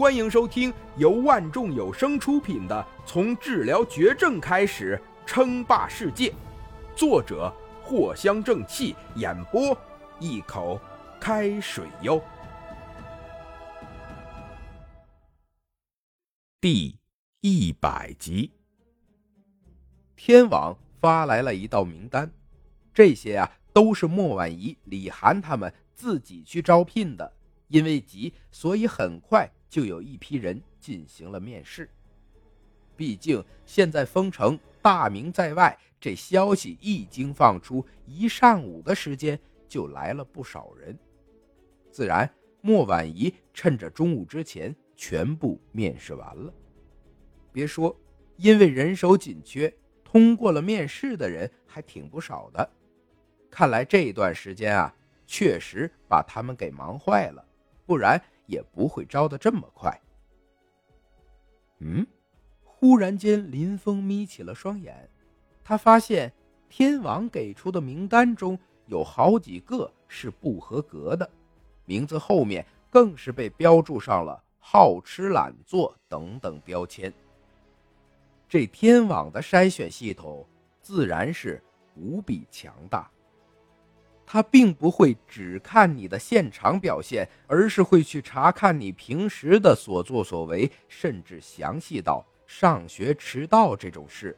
欢迎收听由万众有声出品的《从治疗绝症开始称霸世界》，作者藿香正气，演播一口开水哟。第一百集，天网发来了一道名单，这些啊都是莫婉仪、李涵他们自己去招聘的，因为急，所以很快。就有一批人进行了面试。毕竟现在封城大名在外，这消息一经放出，一上午的时间就来了不少人。自然，莫婉仪趁着中午之前全部面试完了。别说，因为人手紧缺，通过了面试的人还挺不少的。看来这段时间啊，确实把他们给忙坏了，不然。也不会招的这么快。嗯，忽然间，林峰眯起了双眼，他发现天王给出的名单中有好几个是不合格的，名字后面更是被标注上了好吃懒做等等标签。这天网的筛选系统自然是无比强大。他并不会只看你的现场表现，而是会去查看你平时的所作所为，甚至详细到上学迟到这种事。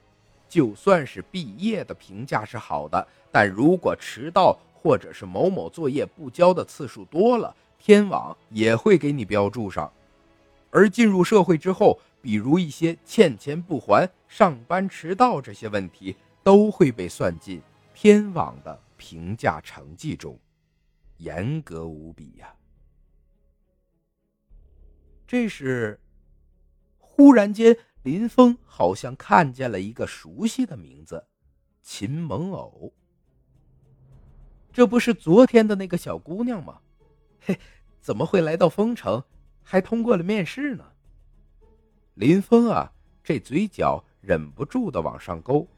就算是毕业的评价是好的，但如果迟到或者是某某作业不交的次数多了，天网也会给你标注上。而进入社会之后，比如一些欠钱不还、上班迟到这些问题，都会被算进天网的。评价成绩中，严格无比呀。这时，忽然间，林峰好像看见了一个熟悉的名字——秦萌偶。这不是昨天的那个小姑娘吗？嘿，怎么会来到丰城，还通过了面试呢？林峰啊，这嘴角忍不住的往上勾。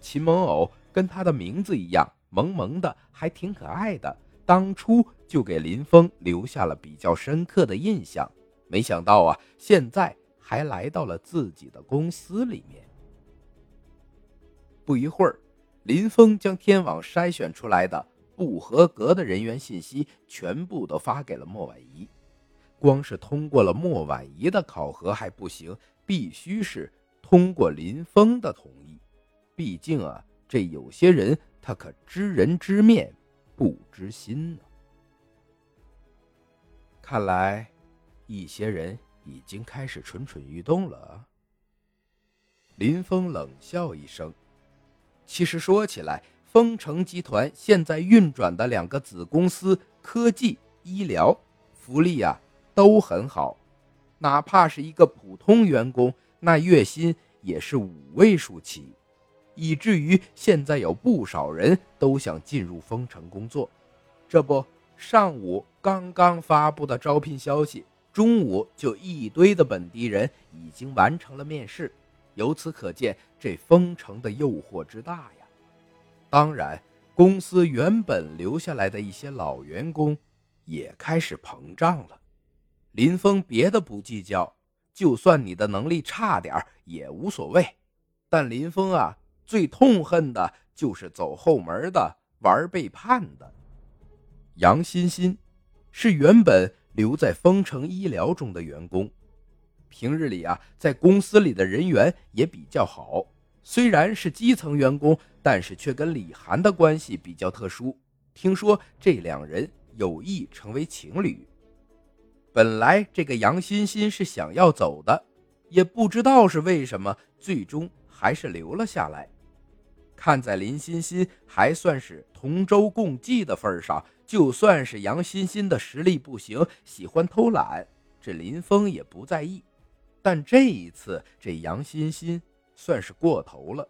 秦萌偶跟他的名字一样。萌萌的，还挺可爱的。当初就给林峰留下了比较深刻的印象。没想到啊，现在还来到了自己的公司里面。不一会儿，林峰将天网筛选出来的不合格的人员信息全部都发给了莫婉仪。光是通过了莫婉仪的考核还不行，必须是通过林峰的同意。毕竟啊，这有些人。他可知人知面，不知心呢。看来，一些人已经开始蠢蠢欲动了。林峰冷笑一声：“其实说起来，丰城集团现在运转的两个子公司——科技、医疗，福利啊都很好，哪怕是一个普通员工，那月薪也是五位数起。”以至于现在有不少人都想进入丰城工作。这不，上午刚刚发布的招聘消息，中午就一堆的本地人已经完成了面试。由此可见，这丰城的诱惑之大呀！当然，公司原本留下来的一些老员工也开始膨胀了。林峰别的不计较，就算你的能力差点也无所谓。但林峰啊。最痛恨的就是走后门的、玩背叛的。杨欣欣是原本留在丰城医疗中的员工，平日里啊，在公司里的人缘也比较好。虽然是基层员工，但是却跟李涵的关系比较特殊。听说这两人有意成为情侣。本来这个杨欣欣是想要走的，也不知道是为什么，最终还是留了下来。看在林欣欣还算是同舟共济的份上，就算是杨欣欣的实力不行，喜欢偷懒，这林峰也不在意。但这一次，这杨欣欣算是过头了，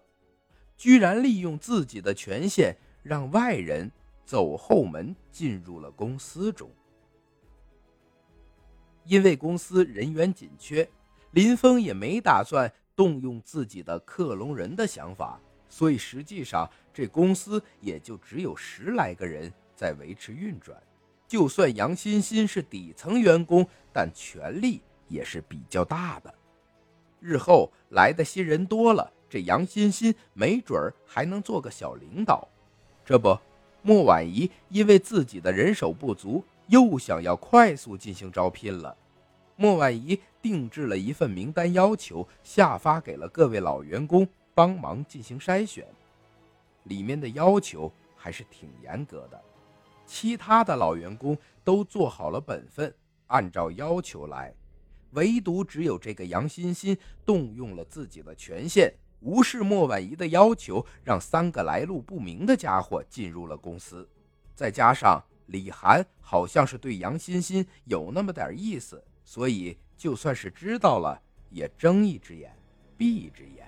居然利用自己的权限，让外人走后门进入了公司中。因为公司人员紧缺，林峰也没打算动用自己的克隆人的想法。所以实际上，这公司也就只有十来个人在维持运转。就算杨欣欣是底层员工，但权力也是比较大的。日后来的新人多了，这杨欣欣没准儿还能做个小领导。这不，莫婉仪因为自己的人手不足，又想要快速进行招聘了。莫婉仪定制了一份名单，要求下发给了各位老员工，帮忙进行筛选。里面的要求还是挺严格的，其他的老员工都做好了本分，按照要求来，唯独只有这个杨欣欣动用了自己的权限，无视莫婉仪的要求，让三个来路不明的家伙进入了公司。再加上李涵好像是对杨欣欣有那么点意思。所以，就算是知道了，也睁一只眼闭一只眼。